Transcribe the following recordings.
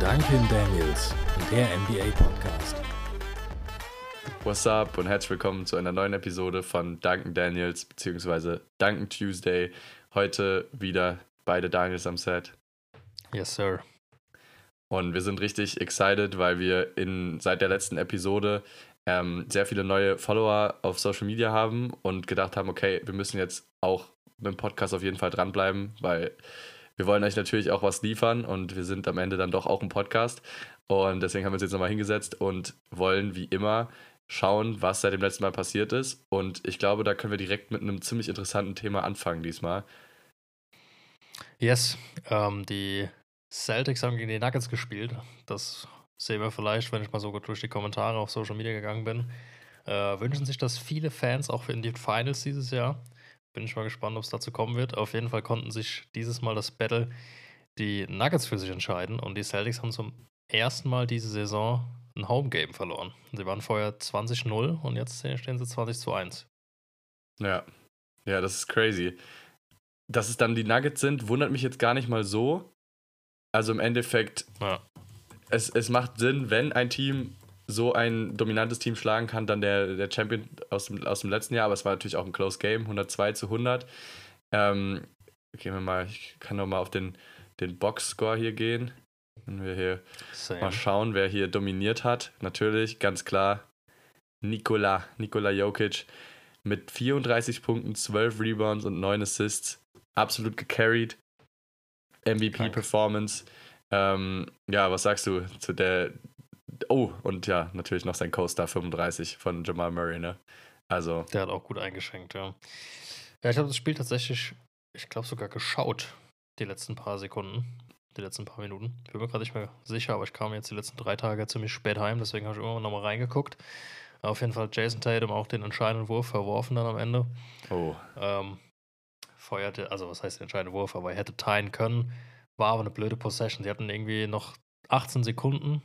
Duncan Daniels, der NBA Podcast. What's up und herzlich willkommen zu einer neuen Episode von Duncan Daniels bzw. Duncan Tuesday. Heute wieder beide Daniels am Set. Yes, sir. Und wir sind richtig excited, weil wir in, seit der letzten Episode ähm, sehr viele neue Follower auf Social Media haben und gedacht haben, okay, wir müssen jetzt auch mit dem Podcast auf jeden Fall dranbleiben, weil wir wollen euch natürlich auch was liefern und wir sind am Ende dann doch auch ein Podcast. Und deswegen haben wir uns jetzt nochmal hingesetzt und wollen wie immer schauen, was seit dem letzten Mal passiert ist. Und ich glaube, da können wir direkt mit einem ziemlich interessanten Thema anfangen diesmal. Yes, ähm, die Celtics haben gegen die Nuggets gespielt. Das sehen wir vielleicht, wenn ich mal so gut durch die Kommentare auf Social Media gegangen bin. Äh, wünschen sich das viele Fans auch in den Finals dieses Jahr. Bin ich mal gespannt, ob es dazu kommen wird. Auf jeden Fall konnten sich dieses Mal das Battle die Nuggets für sich entscheiden und die Celtics haben zum ersten Mal diese Saison ein Home-Game verloren. Sie waren vorher 20-0 und jetzt stehen sie 20 zu 1. Ja, ja, das ist crazy. Dass es dann die Nuggets sind, wundert mich jetzt gar nicht mal so. Also im Endeffekt, ja. es, es macht Sinn, wenn ein Team so ein dominantes Team schlagen kann, dann der, der Champion aus dem, aus dem letzten Jahr, aber es war natürlich auch ein Close Game, 102 zu 100. Ähm, gehen wir mal, ich kann noch mal auf den, den Box-Score hier gehen. Wenn wir hier Same. mal schauen, wer hier dominiert hat. Natürlich, ganz klar, Nikola, Nikola Jokic mit 34 Punkten, 12 Rebounds und 9 Assists. Absolut gecarried. MVP-Performance. Ähm, ja, was sagst du zu der. Oh, und ja, natürlich noch sein Co-Star 35 von Jamal Murray, ne? Also. Der hat auch gut eingeschränkt, ja. Ja, ich habe das Spiel tatsächlich, ich glaube sogar geschaut, die letzten paar Sekunden, die letzten paar Minuten. Ich bin mir gerade nicht mehr sicher, aber ich kam jetzt die letzten drei Tage ziemlich spät heim, deswegen habe ich immer noch mal reingeguckt. Auf jeden Fall Jason Tatum auch den entscheidenden Wurf verworfen dann am Ende. Oh. Ähm, feuerte, also was heißt der entscheidende Wurf, aber er hätte teilen können. War aber eine blöde Possession. Sie hatten irgendwie noch 18 Sekunden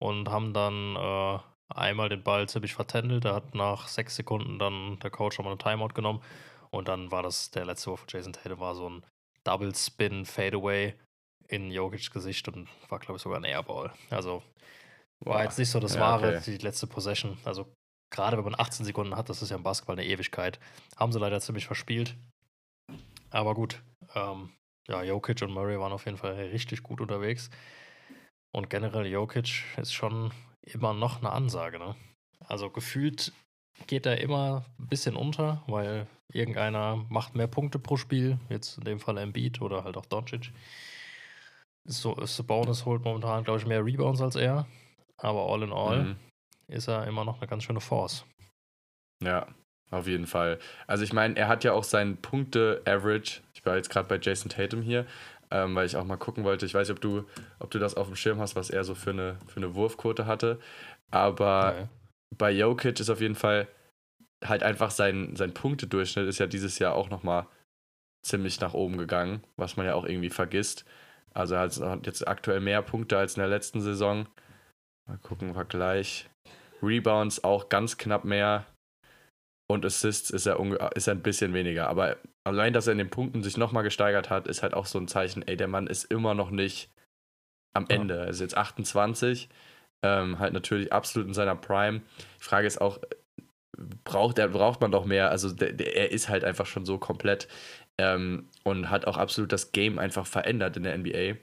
und haben dann äh, einmal den Ball ziemlich vertändelt. Da hat nach sechs Sekunden dann der Coach nochmal eine Timeout genommen. Und dann war das der letzte Wurf von Jason Tatum, war so ein Double Spin Fadeaway in Jokic's Gesicht und war, glaube ich, sogar ein Airball. Also war Boah. jetzt nicht so das ja, wahre, okay. die letzte Possession. Also gerade wenn man 18 Sekunden hat, das ist ja im Basketball eine Ewigkeit. Haben sie leider ziemlich verspielt. Aber gut, ähm, ja, Jokic und Murray waren auf jeden Fall richtig gut unterwegs. Und generell Jokic ist schon immer noch eine Ansage, ne? Also gefühlt geht er immer ein bisschen unter, weil irgendeiner macht mehr Punkte pro Spiel, jetzt in dem Fall Embiid oder halt auch Doncic. So, Sabonis holt momentan, glaube ich, mehr Rebounds als er, aber all in all mhm. ist er immer noch eine ganz schöne Force. Ja, auf jeden Fall. Also ich meine, er hat ja auch seinen Punkte-Average. Ich war jetzt gerade bei Jason Tatum hier, ähm, weil ich auch mal gucken wollte. Ich weiß nicht, ob du, ob du das auf dem Schirm hast, was er so für eine, für eine Wurfquote hatte. Aber okay. bei Jokic ist auf jeden Fall halt einfach sein, sein Punktedurchschnitt ist ja dieses Jahr auch nochmal ziemlich nach oben gegangen, was man ja auch irgendwie vergisst. Also er hat jetzt aktuell mehr Punkte als in der letzten Saison. Mal gucken, Vergleich. Rebounds auch ganz knapp mehr und Assists ist er, ist er ein bisschen weniger. Aber allein, dass er in den Punkten sich nochmal gesteigert hat, ist halt auch so ein Zeichen, ey, der Mann ist immer noch nicht am Ende. Er ist jetzt 28, ähm, halt natürlich absolut in seiner Prime. Die Frage ist auch, braucht, er, braucht man doch mehr? Also der, der, er ist halt einfach schon so komplett ähm, und hat auch absolut das Game einfach verändert in der NBA.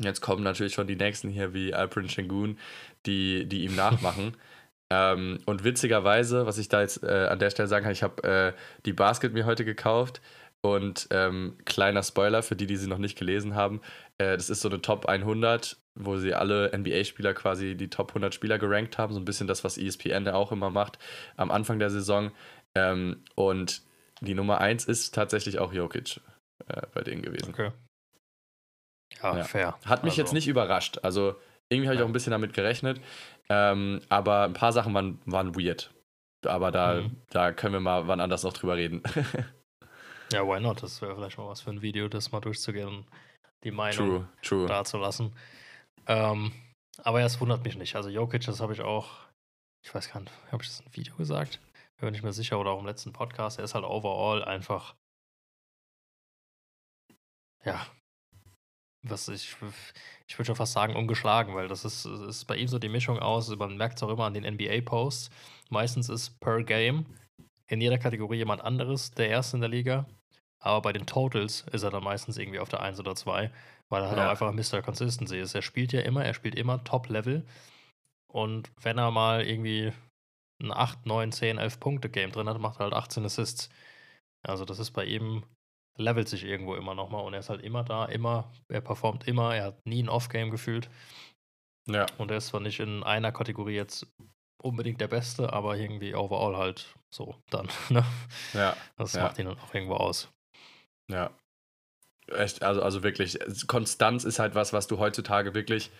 Jetzt kommen natürlich schon die nächsten hier wie Alprin Shengun, die, die ihm nachmachen. Ähm, und witzigerweise, was ich da jetzt äh, an der Stelle sagen kann, ich habe äh, die Basket mir heute gekauft und ähm, kleiner Spoiler für die, die sie noch nicht gelesen haben, äh, das ist so eine Top 100, wo sie alle NBA-Spieler quasi die Top 100 Spieler gerankt haben, so ein bisschen das, was ESPN auch immer macht am Anfang der Saison. Ähm, und die Nummer 1 ist tatsächlich auch Jokic äh, bei denen gewesen. Okay. Ja, ja. fair. Hat mich also. jetzt nicht überrascht. Also irgendwie habe ich auch ein bisschen damit gerechnet. Ähm, aber ein paar Sachen waren, waren weird. Aber da, mhm. da können wir mal wann anders noch drüber reden. ja, why not? Das wäre vielleicht mal was für ein Video, das mal durchzugehen und die Meinung dazulassen. Ähm, aber ja, es wundert mich nicht. Also Jokic, das habe ich auch, ich weiß gar nicht, habe ich das in einem Video gesagt? Bin mir nicht mehr sicher oder auch im letzten Podcast. Er ist halt overall einfach, ja, was ich, ich würde schon fast sagen, ungeschlagen, weil das ist, ist bei ihm so die Mischung aus, man merkt es auch immer an den NBA-Posts. Meistens ist per Game in jeder Kategorie jemand anderes der Erste in der Liga. Aber bei den Totals ist er dann meistens irgendwie auf der 1 oder 2, weil er halt ja. auch einfach Mr. Consistency ist. Er spielt ja immer, er spielt immer Top-Level. Und wenn er mal irgendwie ein 8, 9, 10, 11 Punkte Game drin hat, macht er halt 18 Assists. Also das ist bei ihm, levelt sich irgendwo immer nochmal und er ist halt immer da, immer, er performt immer, er hat nie ein Off-Game gefühlt. Ja. Und er ist zwar nicht in einer Kategorie jetzt unbedingt der Beste, aber irgendwie overall halt so dann. Ne? Ja. Das ja. macht ihn dann auch irgendwo aus. Ja. Echt, also, also wirklich, Konstanz ist halt was, was du heutzutage wirklich,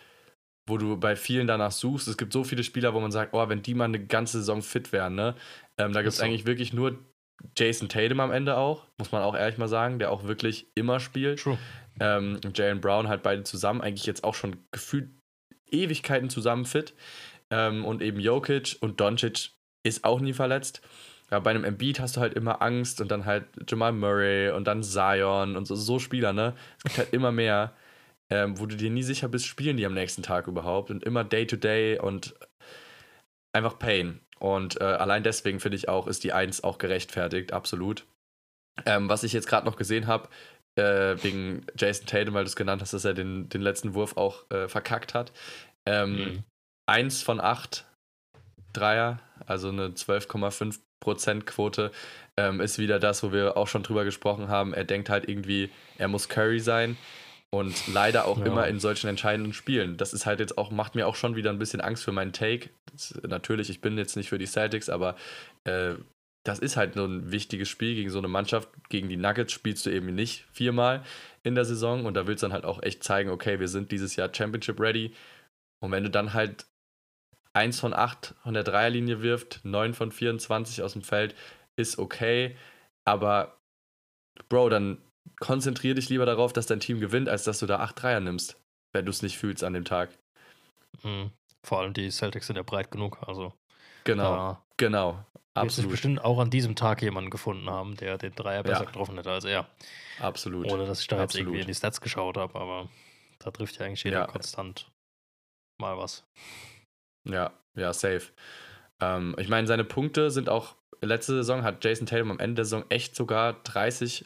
wo du bei vielen danach suchst. Es gibt so viele Spieler, wo man sagt, oh, wenn die mal eine ganze Saison fit wären, ne? Ähm, da gibt es so. eigentlich wirklich nur Jason Tatum am Ende auch, muss man auch ehrlich mal sagen, der auch wirklich immer spielt. True. Ähm, Jalen Brown halt beide zusammen, eigentlich jetzt auch schon gefühlt Ewigkeiten zusammen fit. Ähm, und eben Jokic und Doncic ist auch nie verletzt. Ja, bei einem Embiid hast du halt immer Angst und dann halt Jamal Murray und dann Zion und so, so Spieler, ne? Es gibt halt immer mehr, ähm, wo du dir nie sicher bist, spielen die am nächsten Tag überhaupt und immer Day-to-Day -Day und einfach Pain. Und äh, allein deswegen finde ich auch, ist die 1 auch gerechtfertigt, absolut. Ähm, was ich jetzt gerade noch gesehen habe, äh, wegen Jason Tatum, weil du es genannt hast, dass er den, den letzten Wurf auch äh, verkackt hat. Ähm, mhm. Eins von acht Dreier, also eine 12,5% Quote, ähm, ist wieder das, wo wir auch schon drüber gesprochen haben. Er denkt halt irgendwie, er muss Curry sein und leider auch ja. immer in solchen entscheidenden Spielen. Das ist halt jetzt auch, macht mir auch schon wieder ein bisschen Angst für meinen Take. Das, natürlich, ich bin jetzt nicht für die Celtics, aber äh, das ist halt so ein wichtiges Spiel gegen so eine Mannschaft. Gegen die Nuggets spielst du eben nicht viermal in der Saison und da willst du dann halt auch echt zeigen, okay, wir sind dieses Jahr Championship ready. Und wenn du dann halt 1 von 8 von der Dreierlinie wirft, 9 von 24 aus dem Feld, ist okay. Aber, Bro, dann konzentrier dich lieber darauf, dass dein Team gewinnt, als dass du da 8 Dreier nimmst, wenn du es nicht fühlst an dem Tag. Mhm. Vor allem die Celtics sind ja breit genug. Also genau, genau. Absolut. Wird bestimmt auch an diesem Tag jemanden gefunden haben, der den Dreier besser ja. getroffen hätte als er. Absolut. Ohne dass ich da Absolut. jetzt irgendwie in die Stats geschaut habe, aber da trifft ja eigentlich jeder ja. konstant mal was. Ja, ja, safe. Ähm, ich meine, seine Punkte sind auch, letzte Saison hat Jason Tatum am Ende der Saison echt sogar 30,1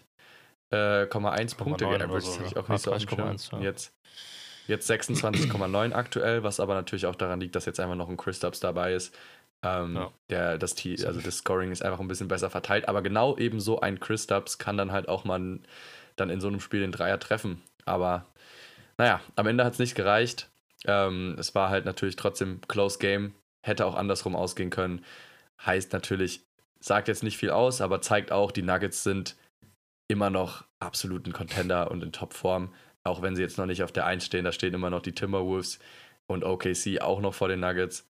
äh, Punkte geaveraged. So, ich auch nicht so ja. Jetzt, jetzt 26,9 aktuell, was aber natürlich auch daran liegt, dass jetzt einfach noch ein Chris Stubbs dabei ist. Ähm, ja. der, das, also das Scoring ist einfach ein bisschen besser verteilt, aber genau eben so ein Chris Stubbs kann dann halt auch mal dann in so einem Spiel den Dreier treffen. Aber naja, am Ende hat es nicht gereicht. Ähm, es war halt natürlich trotzdem Close Game, hätte auch andersrum ausgehen können. Heißt natürlich, sagt jetzt nicht viel aus, aber zeigt auch, die Nuggets sind immer noch absoluten Contender und in Topform. Auch wenn sie jetzt noch nicht auf der 1 stehen, da stehen immer noch die Timberwolves und OKC auch noch vor den Nuggets.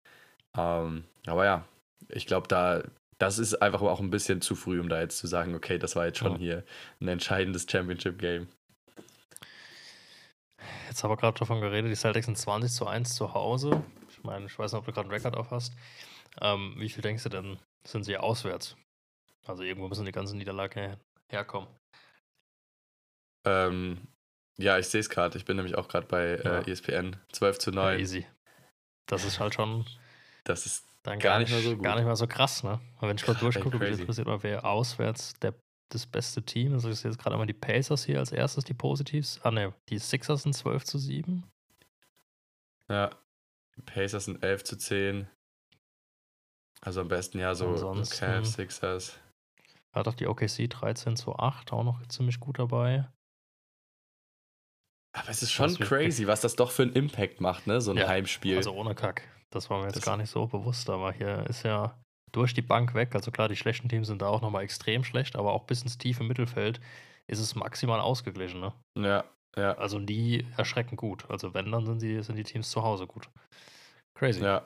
Ähm, aber ja, ich glaube, da, das ist einfach auch ein bisschen zu früh, um da jetzt zu sagen, okay, das war jetzt schon ja. hier ein entscheidendes Championship-Game. Jetzt haben wir gerade davon geredet, die Celtics sind 20 zu 1 zu Hause. Ich meine, ich weiß nicht, ob du gerade einen Rekord auf hast. Ähm, wie viel denkst du denn, sind sie auswärts? Also irgendwo müssen die ganzen Niederlagen herkommen. Ähm, ja, ich sehe es gerade. Ich bin nämlich auch gerade bei äh, ja. äh, ESPN. 12 zu 9. Ja, easy. Das ist halt schon. Das ist dann gar, gar nicht, mehr so gut. Gar nicht mal so krass, ne? Und wenn ich mal durchgucke, mich interessiert mal, wer auswärts der das beste Team. Also ich sehe jetzt gerade einmal die Pacers hier als erstes, die Positives. Ah ne, die Sixers sind 12 zu 7. Ja, die Pacers sind 11 zu 10. Also am besten ja so Ansonsten, Cavs, Sixers. Hat auch die OKC 13 zu 8 auch noch ziemlich gut dabei. Aber es ist schon crazy, was das doch für einen Impact macht, ne? So ein ja, Heimspiel. Also ohne Kack. Das war mir jetzt das gar nicht so bewusst, aber hier ist ja durch die Bank weg. Also klar, die schlechten Teams sind da auch nochmal extrem schlecht, aber auch bis ins tiefe Mittelfeld ist es maximal ausgeglichen. Ne? Ja, ja. Also nie erschreckend gut. Also wenn, dann sind die, sind die Teams zu Hause gut. Crazy. Ja,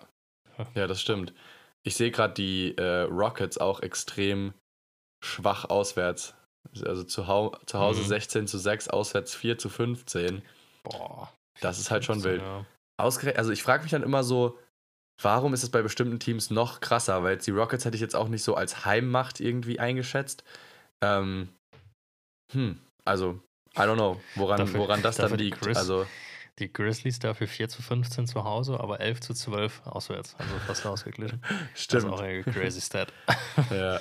ja das stimmt. Ich sehe gerade die äh, Rockets auch extrem schwach auswärts. Also zu, Hau zu Hause mhm. 16 zu 6, auswärts 4 zu 15. Boah. Das ist halt schon wild. Ja. also ich frage mich dann immer so, Warum ist es bei bestimmten Teams noch krasser? Weil die Rockets hätte ich jetzt auch nicht so als Heimmacht irgendwie eingeschätzt. Ähm, hm, also I don't know, woran, Dafür- woran das dann liegt. Grizz- Also, Die Grizzlies dafür 4 zu 15 zu Hause, aber 11 zu 12 auswärts. Also fast ausgeglichen. Das stimmt. ist auch eine crazy Stat. Ja.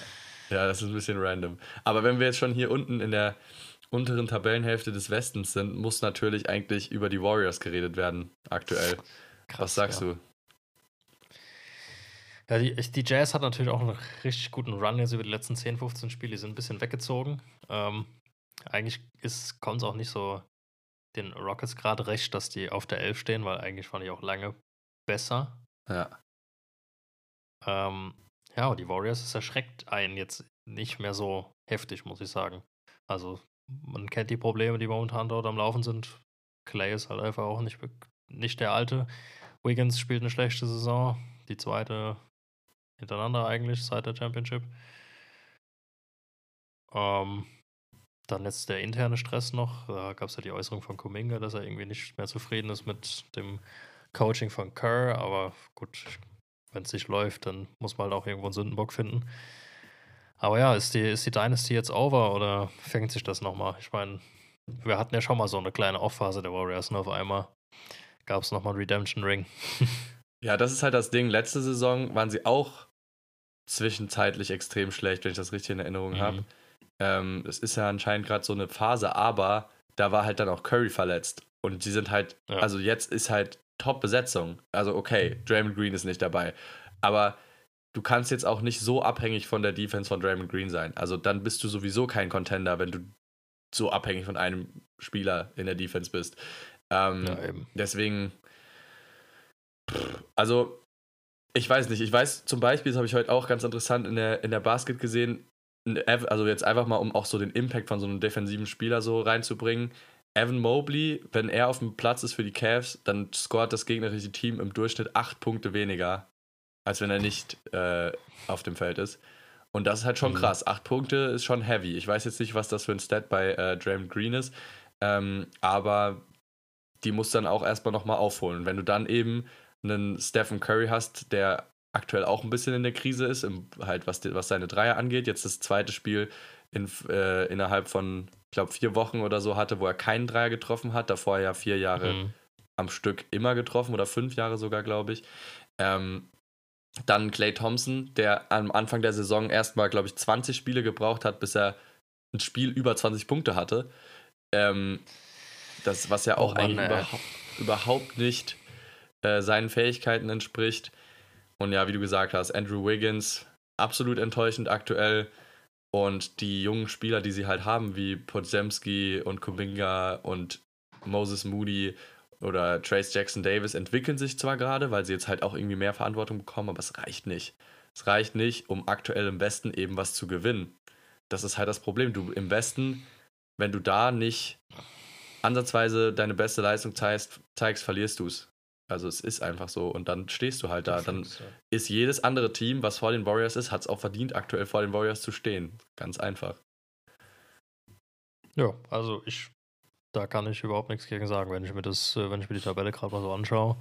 Ja, das ist ein bisschen random. Aber wenn wir jetzt schon hier unten in der unteren Tabellenhälfte des Westens sind, muss natürlich eigentlich über die Warriors geredet werden, aktuell. Was sagst ja. du? Ja, die, die Jazz hat natürlich auch einen richtig guten Run jetzt über die letzten 10, 15 Spiele. Die sind ein bisschen weggezogen. Ähm, eigentlich kommt es auch nicht so den Rockets gerade recht, dass die auf der 11 stehen, weil eigentlich fand ich auch lange besser. Ja. Ähm, ja, aber die Warriors, es erschreckt einen jetzt nicht mehr so heftig, muss ich sagen. Also, man kennt die Probleme, die momentan dort am Laufen sind. Clay ist halt einfach auch nicht, nicht der alte. Wiggins spielt eine schlechte Saison. Die zweite hintereinander eigentlich seit der Championship. Ähm, dann jetzt der interne Stress noch. Da gab es ja die Äußerung von Kuminga, dass er irgendwie nicht mehr zufrieden ist mit dem Coaching von Kerr. Aber gut, wenn es nicht läuft, dann muss man halt auch irgendwo einen Sündenbock finden. Aber ja, ist die, ist die Dynasty jetzt over oder fängt sich das nochmal? Ich meine, wir hatten ja schon mal so eine kleine Off-Phase der Warriors und auf einmal gab es nochmal einen Redemption-Ring. Ja, das ist halt das Ding. Letzte Saison waren sie auch zwischenzeitlich extrem schlecht, wenn ich das richtig in Erinnerung Mhm. habe. Ähm, es ist ja anscheinend gerade so eine Phase, aber da war halt dann auch Curry verletzt. Und sie sind halt, Ja. also jetzt ist halt Top-Besetzung. Also okay, Draymond Green ist nicht dabei. Aber du kannst jetzt auch nicht so abhängig von der Defense von Draymond Green sein. Also dann bist du sowieso kein Contender, wenn du so abhängig von einem Spieler in der Defense bist. Ähm, Ja. Deswegen, pff, also ich weiß nicht, ich weiß zum Beispiel, das habe ich heute auch ganz interessant in der, in der Basket gesehen, also jetzt einfach mal, um auch so den Impact von so einem defensiven Spieler so reinzubringen. Evan Mobley, wenn er auf dem Platz ist für die Cavs, dann scoret das gegnerische Team im Durchschnitt acht Punkte weniger, als wenn er nicht äh, auf dem Feld ist. Und das ist halt schon Mhm. krass. Acht Punkte ist schon heavy. Ich weiß jetzt nicht, was das für ein Stat bei äh, Draymond Green ist, ähm, aber die muss dann auch erstmal nochmal aufholen. Wenn du dann eben einen Stephen Curry hast, der aktuell auch ein bisschen in der Krise ist, im, halt was, was seine Dreier angeht, jetzt das zweite Spiel in, äh, innerhalb von, ich glaube, vier Wochen oder so hatte, wo er keinen Dreier getroffen hat, davor ja vier Jahre Mhm. am Stück immer getroffen oder fünf Jahre sogar, glaube ich. Ähm, dann Clay Thompson, der am Anfang der Saison erstmal, glaube ich, 20 Spiele gebraucht hat, bis er ein Spiel über 20 Punkte hatte. Ähm, das, was ja Oh auch Mann, eigentlich ey. überhaupt, überhaupt nicht äh, seinen Fähigkeiten entspricht. Und ja, wie du gesagt hast, Andrew Wiggins, absolut enttäuschend aktuell. Und die jungen Spieler, die sie halt haben, wie Podzemski und Kuminga und Moses Moody oder Trace Jackson Davis, entwickeln sich zwar gerade, weil sie jetzt halt auch irgendwie mehr Verantwortung bekommen, aber es reicht nicht. Es reicht nicht, um aktuell im Westen eben was zu gewinnen. Das ist halt das Problem. Du im Westen, wenn du da nicht ansatzweise deine beste Leistung zeigst, zeigst verlierst du es. Also es ist einfach so und dann stehst du halt da. Dann ist jedes andere Team, was vor den Warriors ist, hat es auch verdient, aktuell vor den Warriors zu stehen. Ganz einfach. Ja, also ich, da kann ich überhaupt nichts gegen sagen, wenn ich mir das, äh, wenn ich mir die Tabelle gerade mal so anschaue.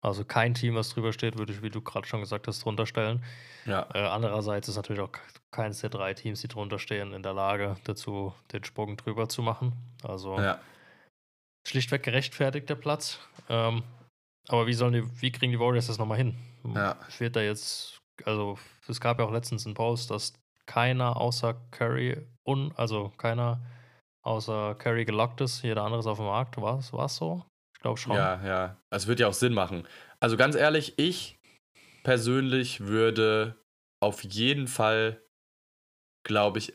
Also kein Team, was drüber steht, würde ich, wie du gerade schon gesagt hast, drunter stellen. Ja, Äh, andererseits ist natürlich auch ke- keines der drei Teams, die drunter stehen, in der Lage dazu, den Sprung drüber zu machen. Also ja. schlichtweg gerechtfertigt der Platz. Ähm, aber wie sollen die, wie kriegen die Warriors das nochmal hin? Ja. Wird da jetzt, also es gab ja auch letztens einen Post, dass keiner außer Curry und also keiner außer Curry gelockt ist, jeder andere ist auf dem Markt. War es so? Ich glaube schon. Ja, ja. Es wird ja auch Sinn machen. Also ganz ehrlich, ich persönlich würde auf jeden Fall, glaube ich,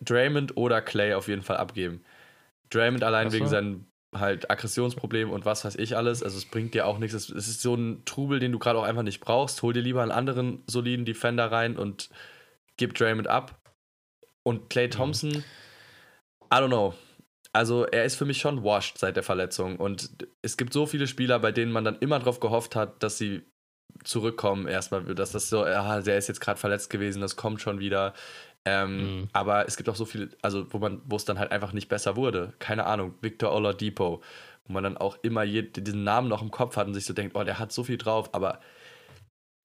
Draymond oder Clay auf jeden Fall abgeben. Draymond allein so. wegen seinem halt Aggressionsproblem und was weiß ich alles. Also es bringt dir auch nichts. Es, ist so ein Trubel, den du gerade auch einfach nicht brauchst. Hol dir lieber einen anderen soliden Defender rein und gib Draymond ab. Und Clay Mhm. Thompson, I don't know. Also er ist für mich schon washed seit der Verletzung. Und es gibt so viele Spieler, bei denen man dann immer darauf gehofft hat, dass sie zurückkommen erstmal, dass das so, ja, der ist jetzt gerade verletzt gewesen, das kommt schon wieder. Ähm, Mhm. Aber es gibt auch so viele, also wo man, wo es dann halt einfach nicht besser wurde. Keine Ahnung, Victor Oladipo, wo man dann auch immer diesen Namen noch im Kopf hat und sich so denkt, oh, der hat so viel drauf, aber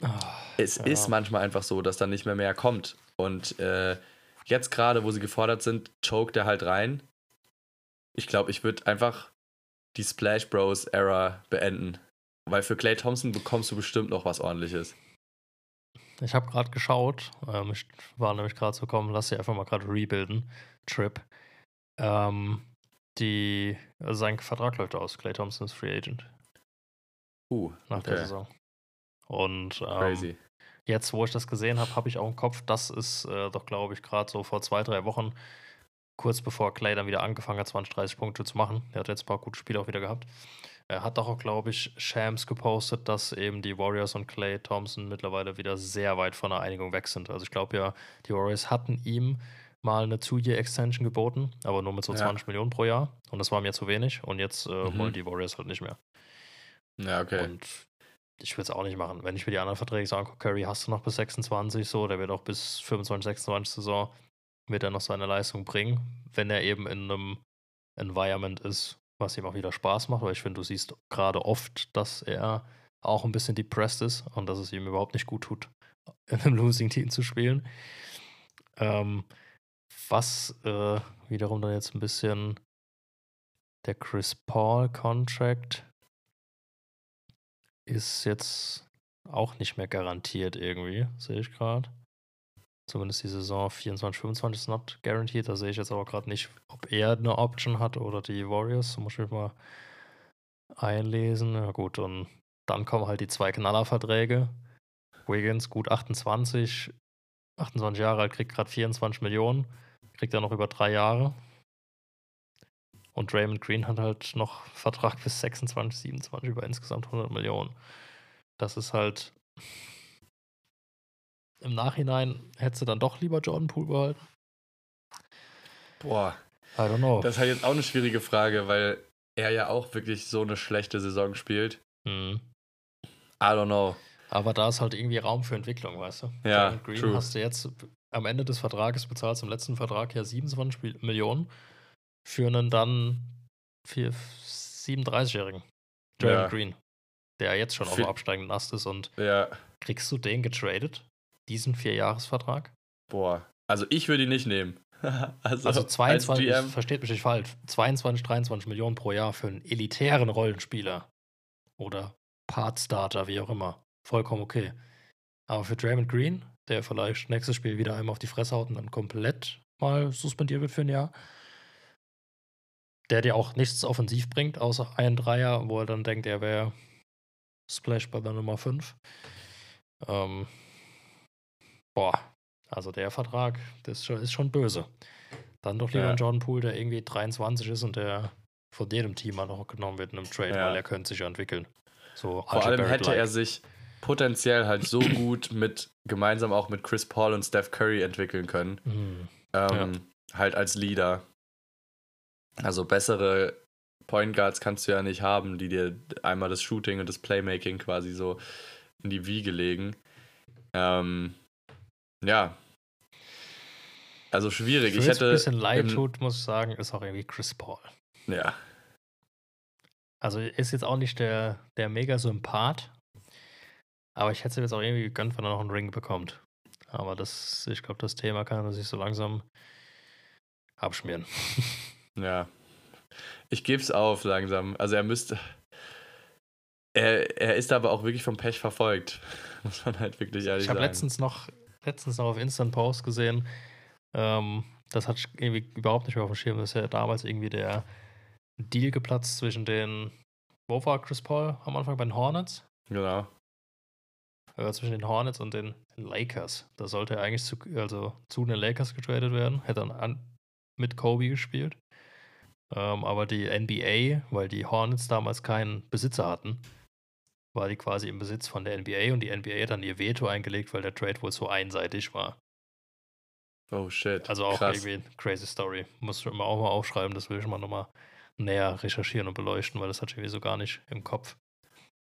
Ah, es Ja. ist manchmal einfach so, dass dann nicht mehr mehr kommt. Und äh, jetzt gerade, wo sie gefordert sind, choke der halt rein. Ich glaube, ich würde einfach die Splash Bros Era beenden. Weil für Clay Thompson bekommst du bestimmt noch was ordentliches. Ich habe gerade geschaut. Ähm, ich war nämlich gerade so, komm, lass sie einfach mal gerade rebuilden. Trip. Ähm, die, also sein Vertrag läuft aus. Clay Thompson ist Free Agent. Uh, nach okay. der Saison. Und ähm, Crazy. jetzt, wo ich das gesehen habe, habe ich auch im Kopf, das ist äh, doch, glaube ich, gerade so vor zwei, drei Wochen, kurz bevor Clay dann wieder angefangen hat, 20, 30 Punkte zu machen. Der hat jetzt ein paar gute Spiele auch wieder gehabt. Er hat doch auch, glaube ich, Shams gepostet, dass eben die Warriors und Clay Thompson mittlerweile wieder sehr weit von einer Einigung weg sind. Also ich glaube ja, die Warriors hatten ihm mal eine Two-Year-Extension geboten, aber nur mit so Ja. 20 Millionen pro Jahr. Und das war mir zu wenig. Und jetzt äh, Mhm. wollen die Warriors halt nicht mehr. Ja, okay. Und ich würde es auch nicht machen. Wenn ich mir die anderen Verträge so angucke, Curry hast du noch bis 26 so, der wird auch bis 25, 26 Saison, wird er noch seine Leistung bringen, wenn er eben in einem Environment ist, was ihm auch wieder Spaß macht, weil ich finde, du siehst gerade oft, dass er auch ein bisschen depressed ist und dass es ihm überhaupt nicht gut tut, in einem Losing Team zu spielen. Ähm, was äh, wiederum dann jetzt ein bisschen der Chris Paul Contract ist jetzt auch nicht mehr garantiert irgendwie, sehe ich gerade. Zumindest die Saison 24, 25 ist not guaranteed. Da sehe ich jetzt aber gerade nicht, ob er eine Option hat oder die Warriors. Da muss ich mich mal einlesen. Ja gut, und dann kommen halt die zwei Knallerverträge. Wiggins, gut 28, 28 Jahre alt, kriegt gerade 24 Millionen. Kriegt er noch über drei Jahre. Und Draymond Green hat halt noch Vertrag bis 26, 27 über insgesamt 100 Millionen. Das ist halt. Im Nachhinein hättest du dann doch lieber Jordan Poole behalten. Boah, I don't know. das ist halt jetzt auch eine schwierige Frage, weil er ja auch wirklich so eine schlechte Saison spielt. Mhm. I don't know. Aber da ist halt irgendwie Raum für Entwicklung, weißt du? Ja, Draymond Green true. hast du jetzt am Ende des Vertrages bezahlt, im letzten Vertrag ja 27 Mil- Millionen für einen dann vier- 37-Jährigen. Draymond Ja. Green, der jetzt schon auf dem absteigenden Ast ist und Ja, kriegst du den getradet? Diesen Vierjahresvertrag? boah. Also ich würde ihn nicht nehmen. also, Also als 22, GM, versteht mich nicht falsch, 22, 23 Millionen pro Jahr für einen elitären Rollenspieler oder Part-Starter, wie auch immer. Vollkommen okay. Aber für Draymond Green, der vielleicht nächstes Spiel wieder einmal auf die Fresse haut und dann komplett mal suspendiert wird für ein Jahr, der dir auch nichts offensiv bringt, außer einen Dreier, wo er dann denkt, er wäre Splash bei der Nummer 5. Ähm, boah, also der Vertrag, das ist schon, ist schon böse. Dann doch lieber Ja. ein Jordan Poole, der irgendwie 23 ist und der von jedem Team auch noch genommen wird in einem Trade, Ja. weil er könnte sich ja entwickeln. So vor allem hätte er sich potenziell halt so gut mit, gemeinsam auch mit Chris Paul und Steph Curry entwickeln können. Mhm. Ähm, Halt als Leader. Also bessere Point Guards kannst du ja nicht haben, die dir einmal das Shooting und das Playmaking quasi so in die Wiege legen. Ähm, ja. Also schwierig. Ich Ich hätte ein bisschen leid tut, muss ich sagen, ist auch irgendwie Chris Paul. Ja. Also ist jetzt auch nicht der, der mega Sympath, aber ich hätte es jetzt auch irgendwie gegönnt, wenn er noch einen Ring bekommt. Aber das, ich glaube, das Thema kann er sich so langsam abschmieren. Ja. Ich gebe es auf langsam. Also er müsste. Er, er ist aber auch wirklich vom Pech verfolgt. Muss man halt wirklich ehrlich Ich habe sagen. letztens noch, letztens noch auf Instant Post gesehen, ähm, das ich irgendwie überhaupt nicht mehr auf dem Schirm. Das ist ja damals irgendwie der Deal geplatzt zwischen den, wo war Chris Paul am Anfang bei den Hornets? Genau. äh, zwischen den Hornets und den Lakers. Da sollte er eigentlich zu, also zu den Lakers getradet werden, hätte dann an, mit Kobe gespielt. Ähm, aber die NBA, weil die Hornets damals keinen Besitzer hatten, war die quasi im Besitz von der NBA und die NBA hat dann ihr Veto eingelegt, weil der Trade wohl so einseitig war. Oh shit. Also auch Krass. irgendwie eine crazy Story. Muss ich immer auch mal aufschreiben, das will ich mal nochmal näher recherchieren und beleuchten, weil das hatte ich irgendwie so gar nicht im Kopf.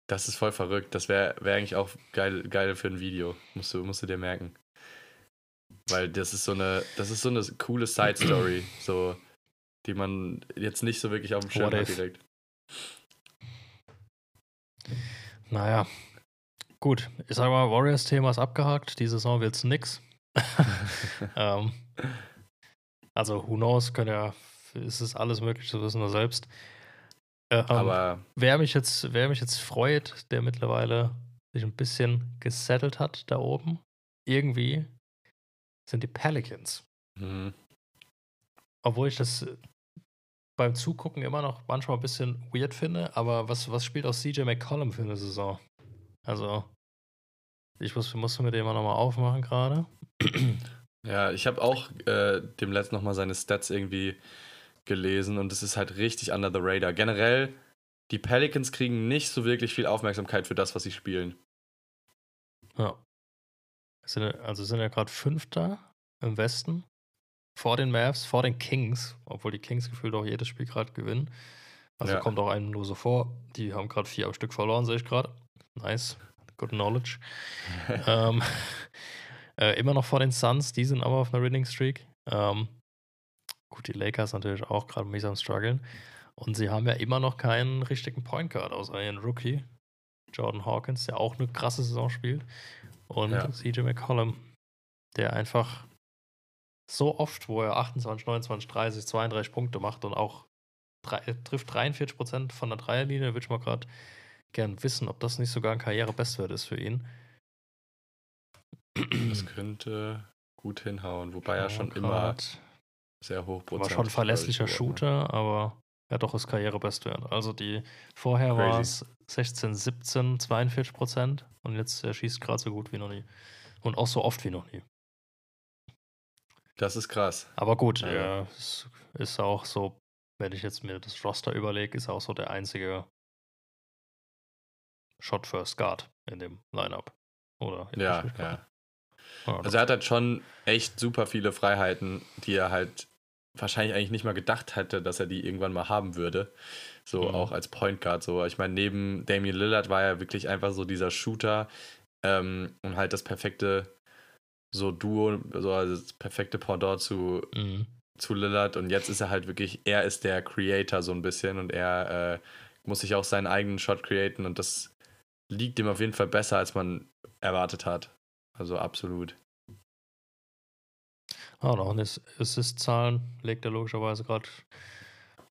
Das ist voll verrückt. Das wäre wär eigentlich auch geil, geil für ein Video. Musst du, musst du dir merken. Weil das ist so eine, das ist so eine coole Side-Story, so, die man jetzt nicht so wirklich auf dem Schirm hat direkt. Naja, gut. Ich sag mal, Warriors-Thema ist abgehakt. Die Saison wird's nix. ähm, also, who knows, können ja ist es alles möglich, das wissen wir selbst. Äh, Aber wer mich jetzt, wer mich jetzt freut, der mittlerweile sich ein bisschen gesettelt hat da oben, irgendwie, sind die Pelicans. mhm. Obwohl ich das beim Zugucken immer noch manchmal ein bisschen weird finde, aber was, was spielt auch CJ McCollum für eine Saison? Also, ich muss, musste mir den mal nochmal aufmachen gerade. Ja, ich habe auch äh, dem letzten nochmal seine Stats irgendwie gelesen und es ist halt richtig under the radar. Generell, die Pelicans kriegen nicht so wirklich viel Aufmerksamkeit für das, was sie spielen. Ja. Sind, ja- also sind ja gerade Fünfter im Westen. Vor den Mavs, vor den Kings, obwohl die Kings gefühlt auch jedes Spiel gerade gewinnen. Also Ja. kommt auch einem nur so vor. Die haben gerade vier am Stück verloren, sehe ich gerade. Nice. Good knowledge. ähm, äh, immer noch vor den Suns, die sind aber auf einer Winning Streak. Ähm, gut, die Lakers natürlich auch gerade mies am struggeln. Und sie haben ja immer noch keinen richtigen Point Guard, außer ihren Rookie, Jordan Hawkins, der auch eine krasse Saison spielt. Und Ja. CJ McCollum, der einfach so oft, wo er 28, 29, 30, 32 Punkte macht und auch drei, er trifft 43% von der Dreierlinie, würde ich mal gerade gern wissen, ob das nicht sogar ein Karrierebestwert ist für ihn. Das könnte gut hinhauen, wobei er schon Ja, immer sehr hoch War schon ein verlässlicher Shooter, aber ja doch ist Karrierebestwert. Also die vorher war es 16, 17, 42 Prozent und jetzt er schießt gerade so gut wie noch nie. Und auch so oft wie noch nie. Das ist krass. Aber gut, Ja. er ist, auch so, wenn ich jetzt mir das Roster überlege, ist er auch so der einzige Shot First Guard in dem Lineup. Oder in der Ja, ja. Ja, Also er hat halt schon echt super viele Freiheiten, die er halt wahrscheinlich eigentlich nicht mal gedacht hätte, dass er die irgendwann mal haben würde. So Mhm. auch als Point Guard. So, ich meine, neben Damian Lillard war er wirklich einfach so dieser Shooter ähm, und halt das perfekte so Duo, so also das perfekte Pendant zu, mhm. zu Lillard. Und jetzt ist er halt wirklich, er ist der Creator so ein bisschen und er äh, muss sich auch seinen eigenen Shot createn und das liegt ihm auf jeden Fall besser, als man erwartet hat. Also absolut. Ah, noch eine Assist-Zahlen legt er logischerweise gerade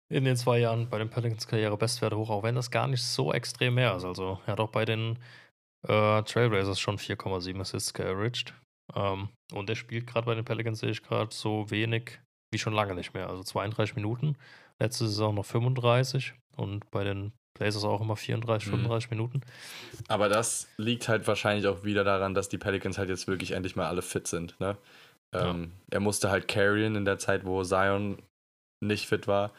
in den zwei Jahren bei den Pelicans Karriere Bestwerte hoch, auch wenn das gar nicht so extrem mehr ist. Also er hat auch bei den äh, Trailblazers schon 4,7 Assists geaveraged. Ähm, und er spielt gerade bei den Pelicans, sehe ich gerade, so wenig wie schon lange nicht mehr. Also 32 Minuten. Letzte Saison noch 35 und bei den Blazers auch immer 34, Mhm. 35 Minuten. Aber das liegt halt wahrscheinlich auch wieder daran, dass die Pelicans halt jetzt wirklich endlich mal alle fit sind. Ne? Ähm, Er musste halt carryen in der Zeit, wo Zion nicht fit war.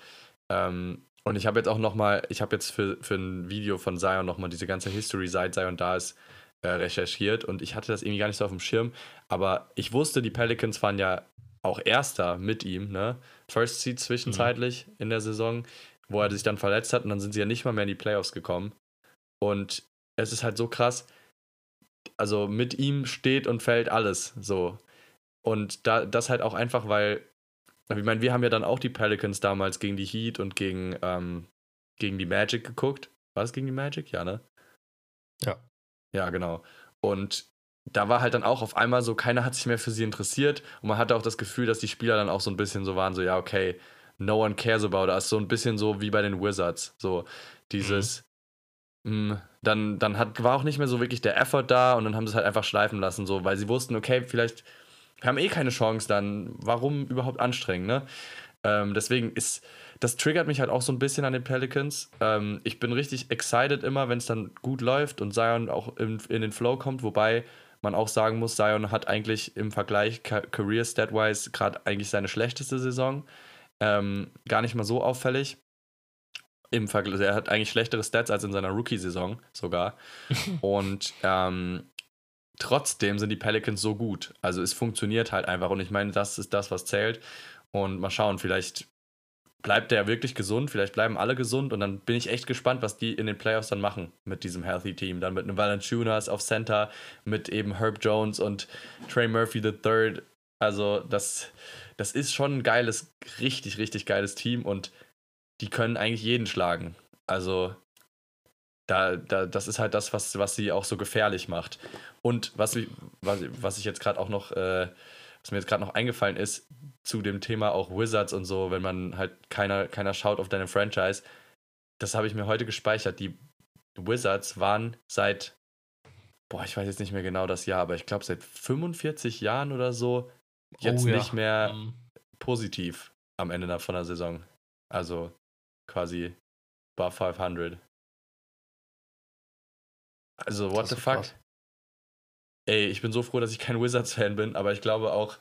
Ähm, und ich habe jetzt auch noch mal, ich habe jetzt für, für ein Video von Zion noch mal diese ganze History, seit Zion da ist, äh, recherchiert. Und ich hatte das irgendwie gar nicht so auf dem Schirm. Aber ich wusste, die Pelicans waren ja auch Erster mit ihm. Ne? First Seed zwischenzeitlich in der Saison, wo er sich dann verletzt hat. Und dann sind sie ja nicht mal mehr in die Playoffs gekommen. Und es ist halt so krass. Also mit ihm steht und fällt alles so. Und da, das halt auch einfach, weil, ich meine, wir haben ja dann auch die Pelicans damals gegen die Heat und gegen, ähm, gegen die Magic geguckt. War es gegen die Magic? Ja, ne? Ja. Ja, genau. Und da war halt dann auch auf einmal so, keiner hat sich mehr für sie interessiert und man hatte auch das Gefühl, dass die Spieler dann auch so ein bisschen so waren, so, ja, okay, no one cares about us. So ein bisschen so wie bei den Wizards. So dieses, mh, dann, dann hat, war auch nicht mehr so wirklich der Effort da und dann haben sie es halt einfach schleifen lassen, so, weil sie wussten, okay, vielleicht, wir haben eh keine Chance dann, warum überhaupt anstrengen, ne? Ähm, deswegen ist, das triggert mich halt auch so ein bisschen an den Pelicans. Ähm, ich bin richtig excited immer, wenn es dann gut läuft und Zion auch in, in den Flow kommt, wobei man auch sagen muss, Zion hat eigentlich im Vergleich Ca- Career Stat-wise gerade eigentlich seine schlechteste Saison. Ähm, gar nicht mal so auffällig. Im Vergleich, er hat eigentlich schlechtere Stats als in seiner Rookie-Saison sogar. Und ähm, trotzdem sind die Pelicans so gut. Also es funktioniert halt einfach. Und ich meine, das ist das, was zählt. Und mal schauen, vielleicht bleibt der wirklich gesund, vielleicht bleiben alle gesund. Und dann bin ich echt gespannt, was die in den Playoffs dann machen mit diesem Healthy Team. Dann mit einem Valanciunas auf Center, mit eben Herb Jones und Trey Murphy III. Also das, das ist schon ein geiles, richtig, richtig geiles Team. Und die können eigentlich jeden schlagen. Also da, da, das ist halt das, was, was sie auch so gefährlich macht. Und was, ich- was, was ich jetzt gerade auch noch, äh, was mir jetzt gerade noch eingefallen ist, zu dem Thema auch Wizards und so, wenn man halt keiner, keiner schaut auf deine Franchise, das habe ich mir heute gespeichert. Die Wizards waren seit, boah, ich weiß jetzt nicht mehr genau das Jahr, aber ich glaube seit 45 Jahren oder so jetzt Oh ja. nicht mehr Ähm, positiv am Ende der- von der Saison. Also quasi above 500. Also, what the fuck? krass. Ey, ich bin so froh, dass ich kein Wizards-Fan bin, aber ich glaube auch,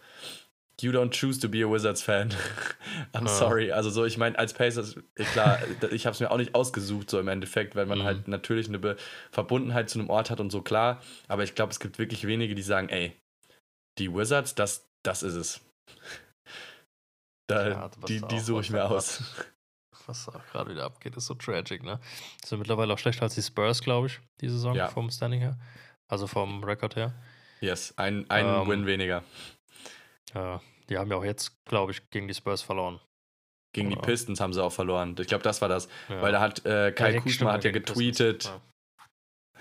you don't choose to be a Wizards-Fan. I'm Ja. sorry. Also so, ich meine, als Pacers, eh, klar, ich habe es mir auch nicht ausgesucht, so im Endeffekt, weil man Mhm. halt natürlich eine Be Verbundenheit zu einem Ort hat und so, klar. Aber ich glaube, es gibt wirklich wenige, die sagen, ey, die Wizards, das, das ist es. Da, Ja, was die die auch suche ich mir aus. Was da gerade wieder abgeht, ist so tragic, ne? Sind mittlerweile auch schlechter als die Spurs, glaube ich, die Saison Ja. vom Standing her. Also vom Rekord her. Yes, ein, ein Ähm, Win weniger. Ja, die haben ja auch jetzt, glaube ich, gegen die Spurs verloren. Gegen die Ja. Pistons haben sie auch verloren. Ich glaube, das war das. Ja. Weil da hat äh, Kai Kusma stimmt, hat ja die getweetet, Ja.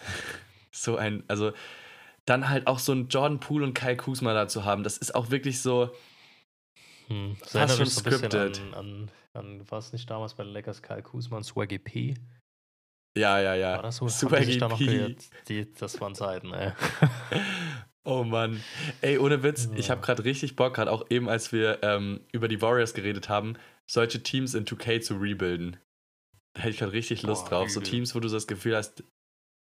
so ein, also dann halt auch so ein Jordan Poole und Kai Kusma da zu haben, das ist auch wirklich so, Hm. Das Fast erinnert schon so scripted. an, an, an war es nicht damals bei den Lakers Kyle Kuzma und Swaggy P? Ja, ja, ja. War das so? Sich da noch gehört? Die, das waren Zeiten, ey. Oh Mann. Ey, ohne Witz, ich Ja. habe gerade richtig Bock, gerade auch eben, als wir ähm, über die Warriors geredet haben, solche Teams in 2K zu rebuilden. Da hätte ich gerade richtig Lust Boah, drauf. So übel. Teams, wo du so das Gefühl hast,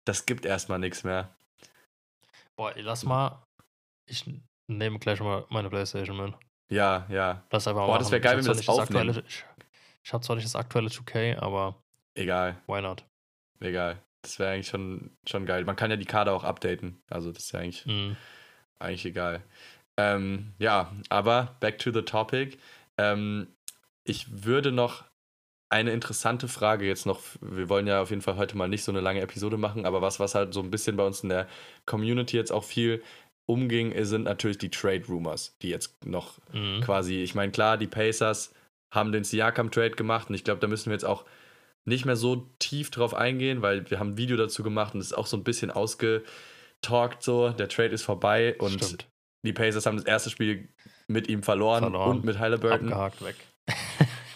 das gibt erstmal nichts mehr. Boah, lass mal. Ich nehme gleich mal meine Playstation mit. Ja, ja. Lass einfach mal Boah, das machen. wär geil, Ich wenn wir das aufnehmen. aktuelle, ich, ich habe zwar nicht das aktuelle 2K, aber Egal, why not? Egal. Das wäre eigentlich schon, schon geil. Man kann ja die Kader auch updaten. Also das ist ja eigentlich, Mhm. eigentlich egal. Ähm, ja, aber back to the topic. Ähm, ich würde noch eine interessante Frage jetzt noch, wir wollen ja auf jeden Fall heute mal nicht so eine lange Episode machen, aber was, was halt so ein bisschen bei uns in der Community jetzt auch viel umging, sind natürlich die Trade Rumors, die jetzt noch Mhm. quasi, ich meine, klar, die Pacers haben den Siakam-Trade gemacht und ich glaube, da müssen wir jetzt auch nicht mehr so tief drauf eingehen, weil wir haben ein Video dazu gemacht und es ist auch so ein bisschen ausgetalkt so. Der Trade ist vorbei und Stimmt. die Pacers haben das erste Spiel mit ihm verloren, Verloren. und mit Halliburton. Abgehakt weg.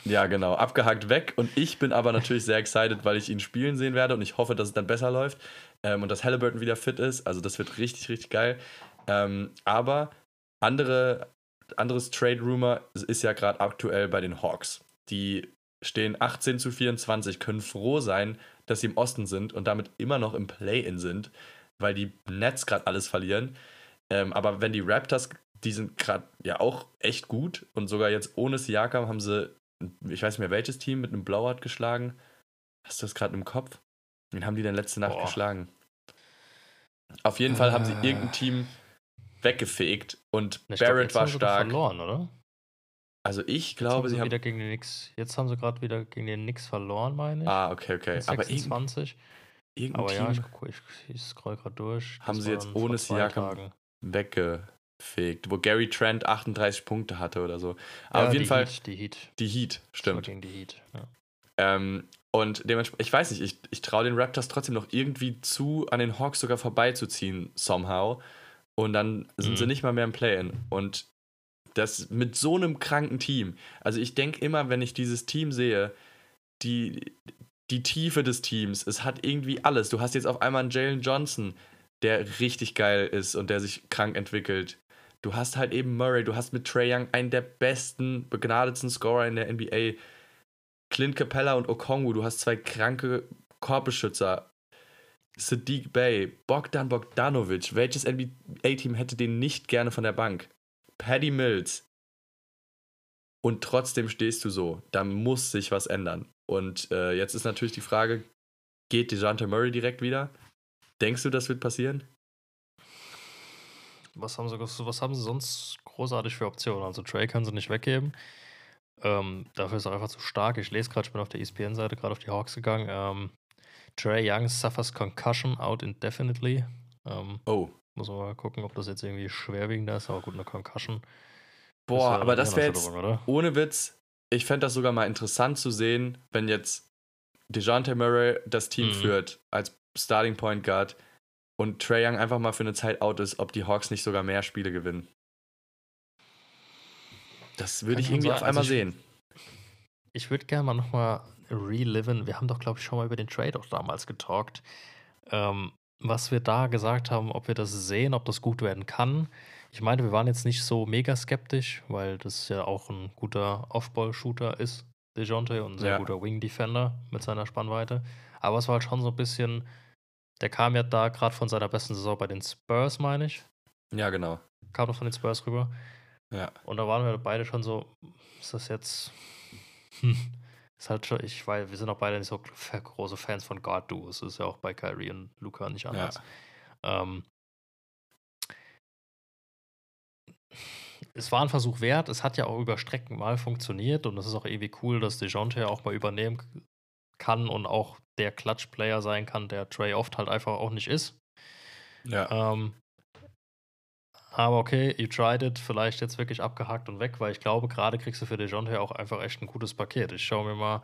Ja, genau, abgehakt weg. Und ich bin aber natürlich sehr excited, weil ich ihn spielen sehen werde und ich hoffe, dass es dann besser läuft ähm, und dass Halliburton wieder fit ist. Also das wird richtig, richtig geil. Ähm, aber andere, anderes Trade-Rumor ist ja gerade aktuell bei den Hawks. Die stehen 18 zu 24, können froh sein, dass sie im Osten sind und damit immer noch im Play-In sind, weil die Nets gerade alles verlieren. Ähm, aber wenn die Raptors, die sind gerade ja auch echt gut und sogar jetzt ohne Siakam haben sie, ich weiß nicht mehr welches Team, mit einem Blowout geschlagen. Hast du das gerade im Kopf? Wen haben die denn letzte Nacht Boah. geschlagen? Auf jeden Fall haben sie irgendein Team weggefegt und Ich glaub, Barrett jetzt war stark. verloren, oder? Also ich glaube, sie haben. wieder gegen den Knicks. Jetzt haben sie gerade wieder gegen den Knicks verloren, meine ich. Ah, okay, okay. Mit Aber irgendein, 26. irgendein Aber ja, Team ich, ich, ich scroll gerade durch. Haben sie jetzt ohne Siakam- weggefegt, wo Gary Trent 38 Punkte hatte oder so. Aber Ja, auf jeden die Fall Heat, die Heat. die Heat, stimmt. Gegen die Heat. Ja. Ähm, und dementsprechend, ich weiß nicht, ich, ich traue den Raptors trotzdem noch irgendwie zu, an den Hawks sogar vorbeizuziehen, somehow. Und dann sind Mhm. sie nicht mal mehr im Play-In. Und das mit so einem kranken Team. Also ich denke immer, wenn ich dieses Team sehe, die, die Tiefe des Teams, es hat irgendwie alles. Du hast jetzt auf einmal einen Jalen Johnson, der richtig geil ist und der sich krank entwickelt. Du hast halt eben Murray, du hast mit Trey Young einen der besten, begnadetsten Scorer in der NBA. Clint Capella und Okongwu, du hast zwei kranke Korbbeschützer. Sadiq Bey, Bogdan Bogdanovic, welches NBA-Team hätte den nicht gerne von der Bank? Paddy Mills. Und trotzdem stehst du so. Da muss sich was ändern. Und äh, jetzt ist natürlich die Frage, geht DeJounte Murray direkt wieder? Denkst du, das wird passieren? Was, haben sie, was haben sie sonst großartig für Optionen? Also Trey können sie nicht weggeben. Ähm, dafür ist er einfach zu stark. Ich lese gerade, ich bin auf der ESPN-Seite gerade auf die Hawks gegangen. Ähm, Trey Young suffers concussion out indefinitely. Ähm, Oh. Muss man mal gucken, ob das jetzt irgendwie schwerwiegender ist, aber gut, eine Concussion. Boah, äh, aber das wäre jetzt, oder? ohne Witz, ich fände das sogar mal interessant zu sehen, wenn jetzt DeJounte Murray das Team Mhm. führt als Starting Point Guard und Trae Young einfach mal für eine Zeit out ist, ob die Hawks nicht sogar mehr Spiele gewinnen. Das würde ich irgendwie sein. auf einmal Also ich- sehen. Ich würde gerne mal nochmal reliven. Wir haben doch, glaube ich, schon mal über den Trade auch damals getalkt. Ähm, was wir da gesagt haben, ob wir das sehen, ob das gut werden kann. Ich meine, wir waren jetzt nicht so mega skeptisch, weil das ja auch ein guter Off-Ball-Shooter ist, DeJounte, und ein sehr Ja. guter Wing-Defender mit seiner Spannweite. Aber es war halt schon so ein bisschen, der kam ja da gerade von seiner besten Saison bei den Spurs, meine ich. Ja, genau. Kam doch von den Spurs rüber. Ja. Und da waren wir beide schon so, ist das jetzt. Hm, ist halt schon, ich weiß, wir sind auch beide nicht so große Fans von Guard-Duos. Das ist ja auch bei Kyrie und Luca nicht anders. Ähm, es war ein Versuch wert. Es hat ja auch über Strecken mal funktioniert und es ist auch irgendwie cool, dass DeJounte auch mal übernehmen kann und auch der Clutch-Player sein kann, der Trey oft halt einfach auch nicht ist. Ja. Ähm, aber okay, you tried it, vielleicht jetzt wirklich abgehakt und weg, weil ich glaube, gerade kriegst du für DeJounte auch einfach echt ein gutes Paket. Ich schaue mir mal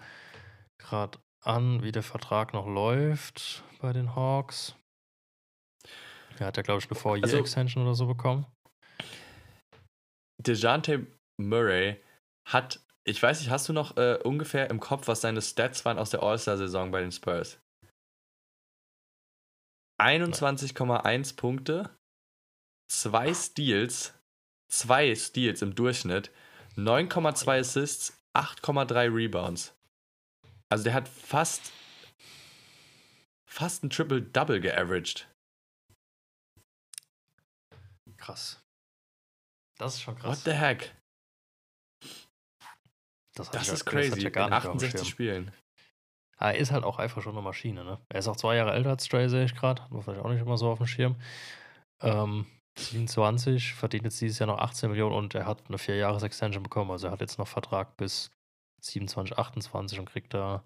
gerade an, wie der Vertrag noch läuft bei den Hawks. Er hat ja, glaube ich, eine Also- Four-Year-Extension oder so bekommen. DeJounte Murray hat, ich weiß nicht, hast du noch äh, ungefähr im Kopf, was seine Stats waren aus der All-Star-Saison bei den Spurs? 21,1 Punkte, zwei Steals, zwei Steals im Durchschnitt, 9,2 Assists, 8,3 Rebounds. Also der hat fast fast ein Triple-Double geaveraged. Krass. Das ist schon What krass. the heck? Das, Das ist crazy. ja gar In nicht auf dem 68 Schirm. Spielen. Ah, Er ist halt auch einfach schon eine Maschine, ne? Er ist auch zwei Jahre älter als Stray, sehe ich gerade. Hat man vielleicht auch nicht immer so auf dem Schirm. Ähm, 27, verdient jetzt dieses Jahr noch 18 Millionen und er hat eine Vier-Jahres-Extension bekommen. Also er hat jetzt noch Vertrag bis 27, 28 und kriegt da.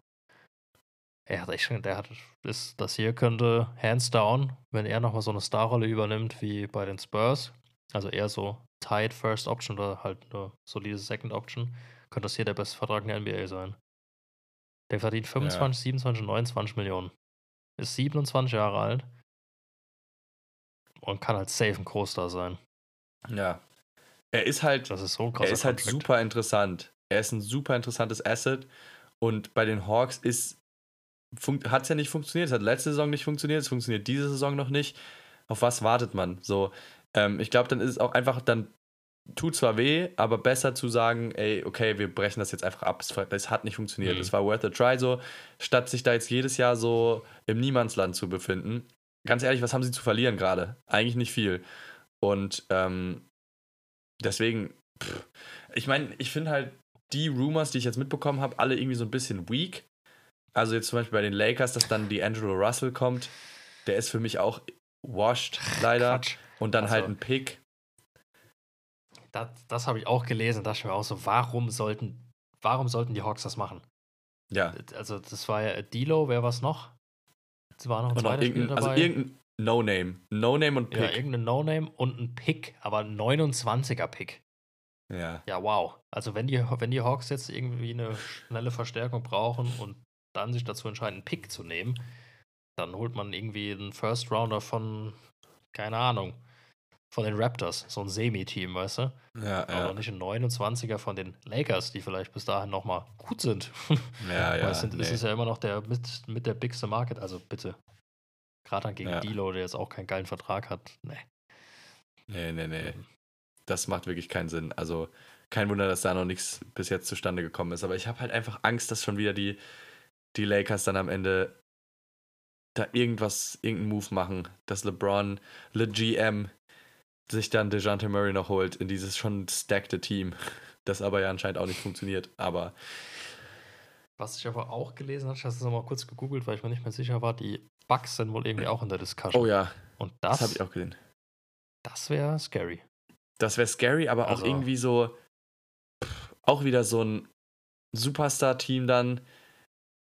Er hat echt schon, der hat, ist, das hier könnte hands down, wenn er nochmal so eine Starrolle übernimmt wie bei den Spurs, also eher so tight First Option oder halt eine solide Second Option, könnte das hier der beste Vertrag in der NBA sein. Der verdient 25, 27, 29 Millionen. Ist 27 Jahre alt. Und kann halt safe ein Großstar sein. Ja. Er ist halt Das ist so er ist halt Contract. super interessant. Er ist ein super interessantes Asset. Und bei den Hawks ist hat es ja nicht funktioniert. Es hat letzte Saison nicht funktioniert. Es funktioniert diese Saison noch nicht. Auf was wartet man? So, ähm, ich glaube, dann ist es auch einfach, dann tut zwar weh, aber besser zu sagen, ey, okay, wir brechen das jetzt einfach ab. Es, es hat nicht funktioniert. Mhm. Es war worth a try so, statt sich da jetzt jedes Jahr so im Niemandsland zu befinden. Ganz ehrlich, was haben sie zu verlieren gerade? Eigentlich nicht viel. Und ähm, deswegen, pff, ich meine, ich finde halt die Rumors, die ich jetzt mitbekommen habe, alle irgendwie so ein bisschen weak. Also jetzt zum Beispiel bei den Lakers, dass dann die Angelo Russell kommt. Der ist für mich auch washed, leider. Quatsch. Und dann Also- halt ein Pick. Das, das habe ich auch gelesen. Da mir auch so, warum sollten, warum sollten die Hawks das machen? Ja. Also, das war ja Dilo, wer war's noch? Es war noch ein zweiter Spieler also dabei. irgendein No-Name. No-Name und ja, Pick. irgendein No-Name und ein Pick, aber ein 29er Pick. Ja. Ja, wow. Also wenn die, wenn die Hawks jetzt irgendwie eine schnelle Verstärkung brauchen und dann sich dazu entscheiden, einen Pick zu nehmen, dann holt man irgendwie einen First Rounder von, keine Ahnung, von den Raptors, so ein Semi-Team, weißt du? Ja, Aber ja. nicht einen 29er von den Lakers, die vielleicht bis dahin nochmal gut sind. Ja, ja. es, nee. ist ja immer noch der mit, mit der bigste Market, also bitte. Gerade dann gegen Ja. Dilo, der jetzt auch keinen geilen Vertrag hat. Nee. nee, nee, nee. Das macht wirklich keinen Sinn. Also kein Wunder, dass da noch nichts bis jetzt zustande gekommen ist. Aber ich habe halt einfach Angst, dass schon wieder die, die Lakers dann am Ende da irgendwas, irgendeinen Move machen, dass LeBron, Le GM, sich dann DeJounte Murray noch holt in dieses schon stackte Team. Das aber ja anscheinend auch nicht funktioniert. Aber Was ich aber auch gelesen habe, ich habe es nochmal kurz gegoogelt, weil ich mir nicht mehr sicher war, die Bugs sind wohl irgendwie auch in der Discussion. oh ja, Und das, das, habe ich auch gesehen. das wäre scary. Das wäre scary, aber Also- auch irgendwie so, pff, auch wieder so ein Superstar-Team dann.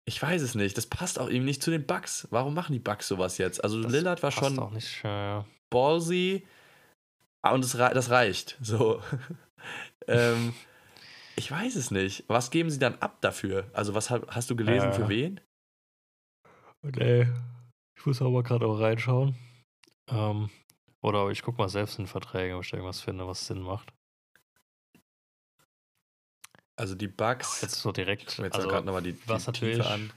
Ich weiß es nicht. Das passt auch eben nicht zu den Bucks. Warum machen die Bucks sowas jetzt? Also Lillard war Passt schon auch nicht. Äh, ballsy ah, und das, das reicht. So. ähm, ich weiß es nicht. Was geben sie dann ab dafür? Also was hast, du gelesen Äh, für wen? nee. Ich muss aber gerade auch reinschauen. Ähm, oder ich gucke mal selbst in Verträge, ob ich da irgendwas finde, was Sinn macht. Also die Bugs. Jetzt so direkt. Jetzt also, gerade nochmal die, was die natürlich. Tiefe an.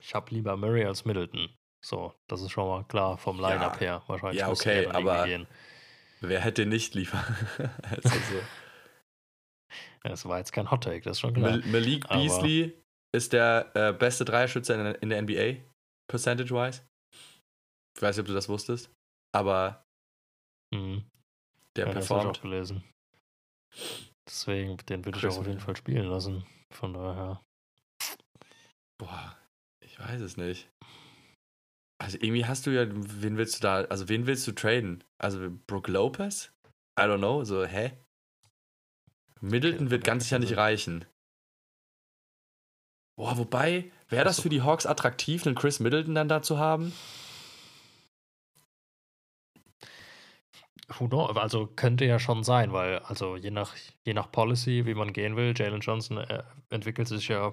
Ich habe lieber Murray als Middleton. So, das ist schon mal klar vom Line-Up Ja. her. Wahrscheinlich Ja, okay, er aber- gehen. Wer hätte nicht lieber? also so. Es war jetzt kein Hot Take, das ist schon klar. Mal- Malik Aber- Beasley ist der äh, beste Dreierschütze in, der- NBA, percentage-wise. Ich weiß nicht, ob du das wusstest, aber Mhm. der ja, das performt. auch gelesen. Deswegen, den würde ich auch auf jeden. Fall spielen lassen. Von daher. Boah, ich weiß es nicht. Also irgendwie hast du ja, wen willst du da, also wen willst du traden? Also Brook Lopez? I don't know, so, hä? Middleton wird ganz sicher nicht also- reichen. Boah, wobei, wäre das für die Hawks attraktiv, einen Chris Middleton dann da zu haben? Who knows? Also könnte ja schon sein, weil, also je nach, je nach Policy, wie man gehen will, Jalen Johnson äh, entwickelt sich ja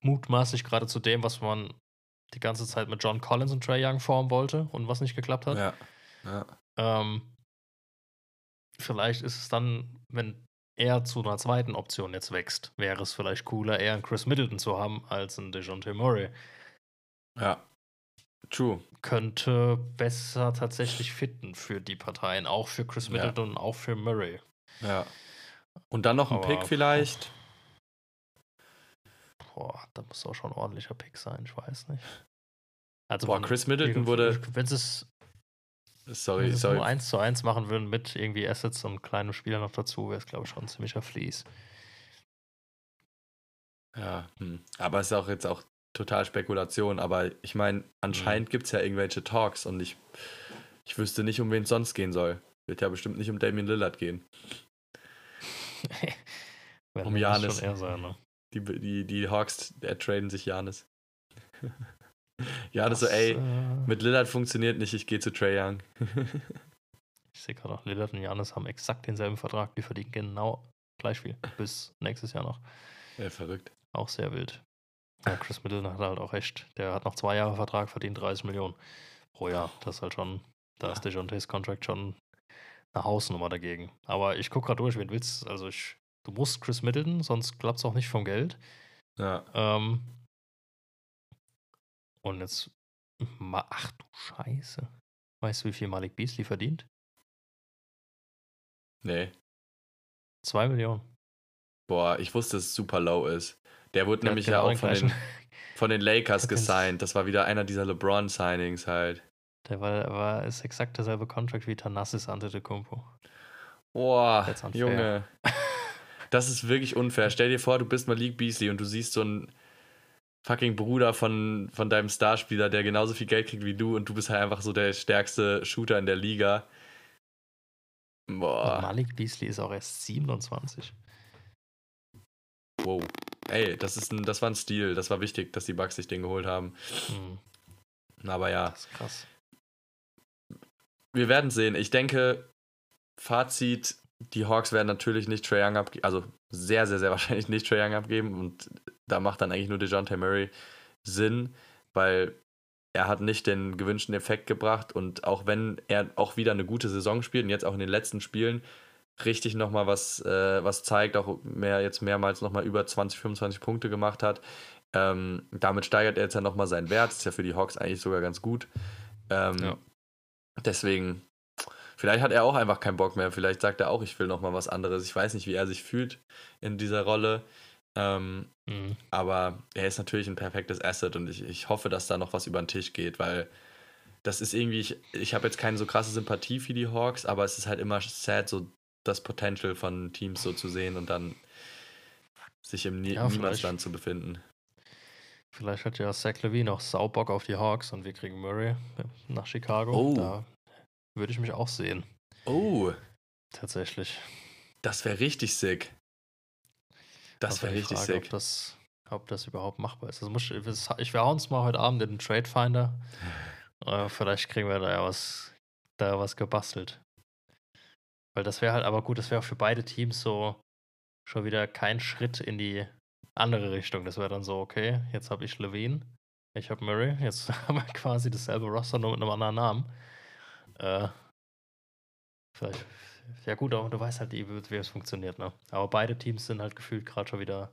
mutmaßlich gerade zu dem, was man die ganze Zeit mit John Collins und Trey Young formen wollte und was nicht geklappt hat. Ja. ja. Ähm, vielleicht ist es dann, wenn er zu einer zweiten Option jetzt wächst, wäre es vielleicht cooler, eher einen Chris Middleton zu haben als einen DeJounte Murray. Ja. True. Könnte besser tatsächlich fitten für die Parteien, auch für Chris Ja. Middleton und auch für Murray. Ja. Und dann noch ein Pick vielleicht. Boah, da muss auch schon ein ordentlicher Pick sein, ich weiß nicht. Also Boah, Chris Middleton wurde. Wenn sie es Sorry, wenn sie es sorry. nur 1 zu 1 machen würden mit irgendwie Assets und kleinen Spielern noch dazu, wäre es, glaube ich, schon ein ziemlicher Fleece. Ja, hm. aber es ist auch jetzt auch total Spekulation. Aber ich meine, anscheinend gibt es ja irgendwelche Talks und ich, ich wüsste nicht, um wen es sonst gehen soll. Wird ja bestimmt nicht um Damian Lillard gehen. Um Giannis. schon eher sein, ne? Die, die, die Hawks äh, traden sich Janis. Janis so, ey, äh, mit Lillard funktioniert nicht, ich gehe zu Trey Young. Ich sehe gerade auch, Lillard und Janis haben exakt denselben Vertrag. Die verdienen genau gleich viel. Bis nächstes Jahr noch. ja, verrückt. Auch sehr wild. Ja, Chris Middleton hat halt auch recht. Der hat noch zwei Jahre Vertrag, verdient 30 Millionen pro Jahr. Das ist halt schon, da ist DeJounte's Contract schon eine Hausnummer dagegen. Aber ich gucke gerade durch, wen willst? Also ich, du musst Chris Middleton, sonst klappt es auch nicht vom Geld. Ja. Ähm, und jetzt, ach du Scheiße. Weißt du, wie viel Malik Beasley verdient? Nee. Zwei Millionen. Boah, ich wusste, dass es super low ist. Der wurde Der nämlich genau ja auch von den, von den Lakers gesigned. Das war wieder einer dieser LeBron-Signings halt. Der war, war ist exakt derselbe Contract wie Thanasis Antetokounmpo. Boah. Junge. Das ist wirklich unfair. Stell dir vor, du bist Malik Beasley und du siehst so einen fucking Bruder von, von deinem Starspieler, der genauso viel Geld kriegt wie du und du bist halt einfach so der stärkste Shooter in der Liga. Und Boah, Malik Beasley ist auch erst 27. wow. Ey, das, ist ein, das war ein Stil. Das war wichtig, dass die Bucks sich den geholt haben. Hm, Aber ja, das ist krass. wir werden sehen. Ich denke, Fazit, die Hawks werden natürlich nicht Trae Young abgeben, also sehr, sehr, sehr wahrscheinlich nicht Trae Young abgeben und da macht dann eigentlich nur DeJounte Murray Sinn, weil er hat nicht den gewünschten Effekt gebracht und auch wenn er auch wieder eine gute Saison spielt und jetzt auch in den letzten Spielen richtig nochmal was, äh, was zeigt, auch mehr jetzt mehrmals nochmal über 20, 25 Punkte gemacht hat, ähm, damit steigert er jetzt ja nochmal seinen Wert, ist ja für die Hawks eigentlich sogar ganz gut. Ähm, Ja. Deswegen, vielleicht hat er auch einfach keinen Bock mehr. Vielleicht sagt er auch, ich will noch mal was anderes. Ich weiß nicht, wie er sich fühlt in dieser Rolle. Ähm, Hm. aber er ist natürlich ein perfektes Asset und ich, ich hoffe, dass da noch was über den Tisch geht, weil das ist irgendwie, ich, ich habe jetzt keine so krasse Sympathie für die Hawks, aber es ist halt immer sad, so das Potential von Teams so zu sehen und dann sich im Ja. Niemandsland zu befinden. Vielleicht hat ja Zach Levine auch Saubock auf die Hawks und wir kriegen Murray nach Chicago. Oh. Da würde ich mich auch sehen. Oh, Tatsächlich. das wäre richtig sick. Das wäre richtig Frage, sick. Ob das, ob das überhaupt machbar ist. Das muss, ich wir hauen uns mal heute Abend in den Trade Finder. Äh, vielleicht kriegen wir da ja was, da was gebastelt. Weil das wäre halt aber gut, das wäre auch für beide Teams so schon wieder kein Schritt in die andere Richtung. Das wäre dann so, okay, jetzt habe ich Levine, ich habe Murray, jetzt haben wir quasi dasselbe Roster, nur mit einem anderen Namen. Äh, Vielleicht. Ja, gut, aber du weißt halt, wie es funktioniert, ne? Aber beide Teams sind halt gefühlt gerade schon wieder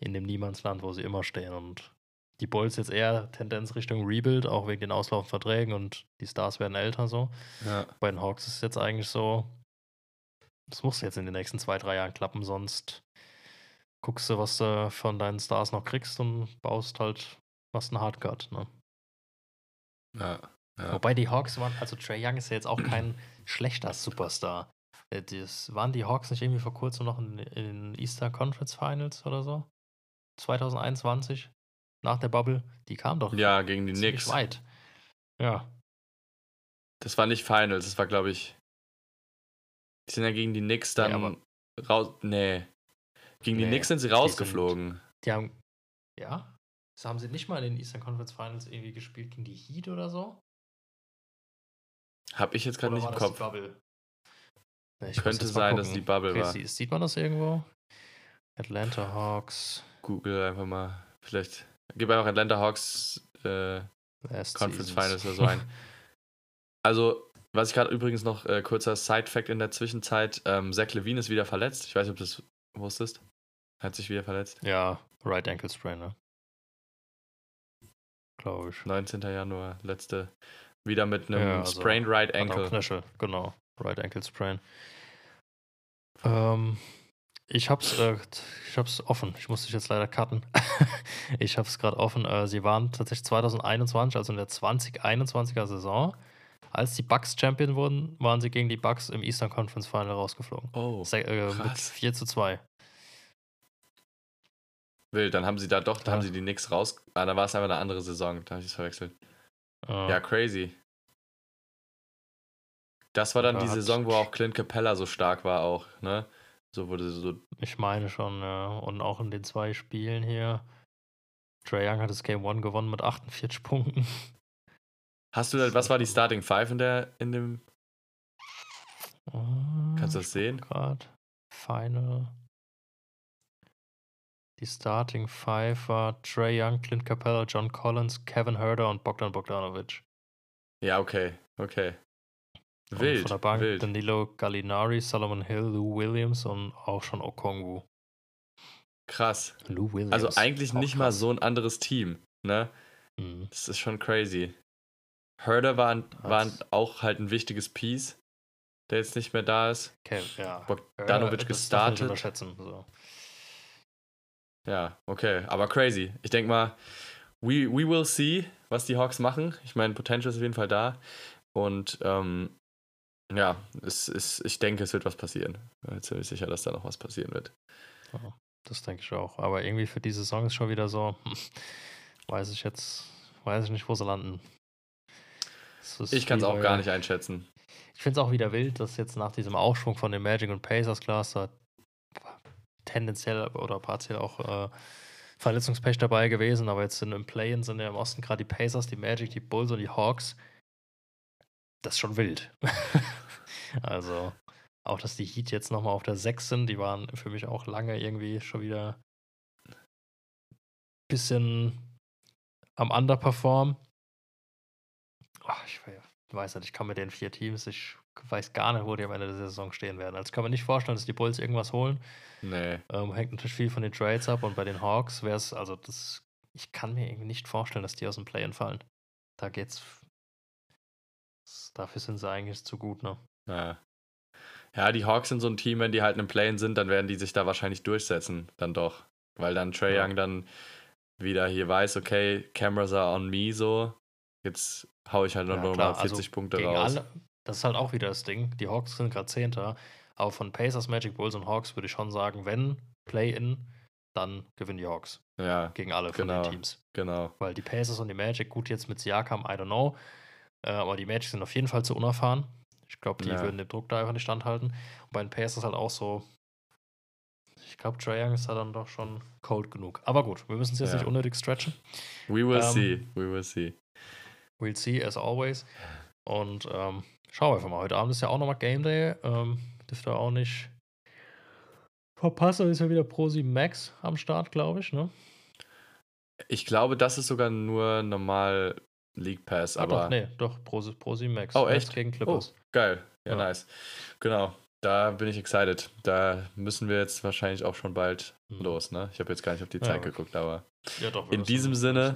in dem Niemandsland, wo sie immer stehen. Und die Bulls jetzt eher Tendenz Richtung Rebuild, auch wegen den auslaufenden Verträgen und die Stars werden älter so. Ja. Bei den Hawks ist es jetzt eigentlich so, das muss jetzt in den nächsten zwei, drei Jahren klappen, sonst guckst du, was du von deinen Stars noch kriegst und baust halt was ein Hardcut, ne? Ja. Ja. Wobei die Hawks waren, also Trey Young ist ja jetzt auch kein schlechter Superstar. Äh, Das, waren die Hawks nicht irgendwie vor kurzem noch in, in Easter Conference Finals oder so? 2021? Nach der Bubble? Die kamen doch ja, gegen die Knicks. weit. Ja, Das war nicht Finals, das war, glaube ich. Die sind ja gegen die Knicks dann aber- raus. Nee. Gegen die Nee, Knicks sind sie die sind- rausgeflogen. die haben, ja, so haben sie nicht mal in den Eastern Conference Finals irgendwie gespielt gegen die Heat oder so? Hab ich jetzt gerade nicht war im Kopf. Ich Könnte sein, dass gucken. die Bubble war. Chrissy, Sieht man das irgendwo? Atlanta Hawks. Google einfach mal. Vielleicht. Gib einfach Atlanta Hawks äh, Conference. Finals oder so ein. Also, was ich gerade übrigens noch, äh, kurzer Side-Fact in der Zwischenzeit: ähm, Zach Levine ist wieder verletzt. Ich weiß nicht, ob du das wusstest. Hat sich wieder verletzt. Ja, Right Ankle Sprain, ne? Glaube ich. 19. Januar, letzte. Wieder mit einem Ja, also sprained right ankle. Knöchel, genau. Right Ankle Sprain. Ähm, ich hab's, äh, ich hab's offen. Ich muss dich jetzt leider cutten. ich hab's gerade offen. Äh, sie waren tatsächlich 2021, also in der 2021er Saison, als die Bucks Champion wurden, waren sie gegen die Bucks im Eastern Conference Final rausgeflogen. Oh, Se äh, mit krass. 4 zu 2. wild. Dann haben sie da doch, da Ja. haben sie die Knicks raus. Ah, da war es einfach eine andere Saison. Da habe ich es verwechselt. Äh, Ja, crazy. Das war dann Da die Saison, wo auch Clint Capella so stark war, auch, ne? So wurde so. Ich meine schon, ja. Und auch in den zwei Spielen hier. Trae Young hat das Game 1 gewonnen mit 48 Punkten. Hast du da, was war die Starting Five in der, in dem. Kannst du das sehen? Gerade. Final. Die Starting Five war Trey Young, Clint Capella, John Collins, Kevin Herder und Bogdan Bogdanovic. Ja, okay, okay. Und Wild, von der Bank wild. Danilo Gallinari, Solomon Hill, Lou Williams und auch schon Okongwu. Krass. Lou Williams. Also eigentlich nicht mal krass. so ein anderes Team, ne? Mhm. Das ist schon crazy. Herder war, war auch halt ein wichtiges Piece, der jetzt nicht mehr da ist. Okay, ja. Bogdanovic Äh, das darf man nicht gestartet. unterschätzen. So. Ja, okay, aber crazy. Ich denke mal, we, we will see, was die Hawks machen. Ich meine, Potential ist auf jeden Fall da. Und ähm, ja, es, es, ich denke, es wird was passieren. Ich bin ziemlich sicher, dass da noch was passieren wird. Das denke ich auch. Aber irgendwie für diese Saison ist schon wieder so, hm, weiß ich jetzt, weiß ich nicht, wo sie landen. Ich kann es auch gar nicht einschätzen. Ich finde es auch wieder wild, dass jetzt nach diesem Aufschwung von den Magic und Pacers Cluster tendenziell oder partiell auch äh, Verletzungspech dabei gewesen, aber jetzt sind im Play-In sind ja im Osten gerade die Pacers, die Magic, die Bulls und die Hawks. Das ist schon wild. also auch, dass die Heat jetzt nochmal auf der 6 sind, die waren für mich auch lange irgendwie schon wieder bisschen am Underperform. Ach, ich we- weiß nicht, ich kann mit den vier Teams, ich weiß gar nicht, wo die am Ende der Saison stehen werden. Also kann mir nicht vorstellen, dass die Bulls irgendwas holen. Nee. Ähm, hängt natürlich viel von den Trades ab und bei den Hawks wäre es, also das, ich kann mir irgendwie nicht vorstellen, dass die aus dem Play fallen. Da geht's. Dafür sind sie eigentlich zu gut, ne? Ja. ja, die Hawks sind so ein Team, wenn die halt im Play sind, dann werden die sich da wahrscheinlich durchsetzen. Dann doch. Weil dann Trey Ja. Young dann wieder hier weiß, okay, Cameras are on me so. Jetzt hau ich halt noch Ja, mal klar, 40 also Punkte raus. alle, das ist halt auch wieder das Ding. Die Hawks sind gerade Zehnter, aber von Pacers, Magic Bulls und Hawks würde ich schon sagen, wenn Play-In, dann gewinnen die Hawks Ja, gegen alle von Genau. den Teams. genau. Weil die Pacers und die Magic, gut, jetzt mit Siakam, I don't know. Äh, aber die Magic sind auf jeden Fall zu unerfahren. Ich glaube, die Ja. würden den Druck da einfach nicht standhalten. Und bei den Pacers halt auch so. Ich glaube, Trae Young ist da dann doch schon cold genug. Aber gut, wir müssen es jetzt Ja. nicht unnötig stretchen. We will Ähm, see. We will see. We'll see, as always. Und ähm, schauen wir einfach mal. Heute Abend ist ja auch nochmal Game Day. Ähm, dürfte auch nicht verpassen. Ist ja wieder Pro 7 Max am Start, glaube ich. Ne? Ich glaube, das ist sogar nur normal League Pass, Ah, aber. doch, nee, doch, Pro, Pro Max. Oh, echt? Gegen Oh, Clippers. geil. Ja, Ja. nice. Genau. Da bin ich excited. Da müssen wir jetzt wahrscheinlich auch schon bald Mhm. los, ne? Ich habe jetzt gar nicht auf die Ja. Zeit geguckt, aber Ja, doch. In diesem Sinne-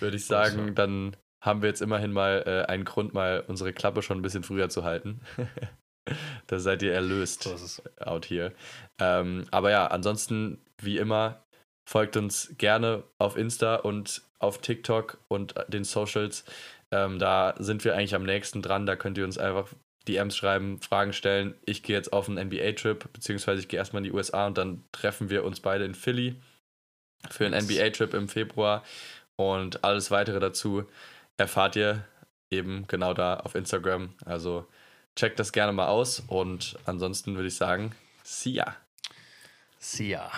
würde ich sagen, ja. dann haben wir jetzt immerhin mal äh, einen Grund, mal unsere Klappe schon ein bisschen früher zu halten. da seid ihr erlöst. so out here. Ähm, aber ja, ansonsten, wie immer, folgt uns gerne auf Insta und auf TikTok und den Socials. Ähm, da sind wir eigentlich am nächsten dran. Da könnt ihr uns einfach DMs schreiben, Fragen stellen. Ich gehe jetzt auf einen NBA-Trip, beziehungsweise ich gehe erstmal in die USA und dann treffen wir uns beide in Philly für einen. NBA-Trip im Februar. Und alles weitere dazu erfahrt ihr eben genau da auf Instagram. Also checkt das gerne mal aus und ansonsten würde ich sagen, see ya. See ya.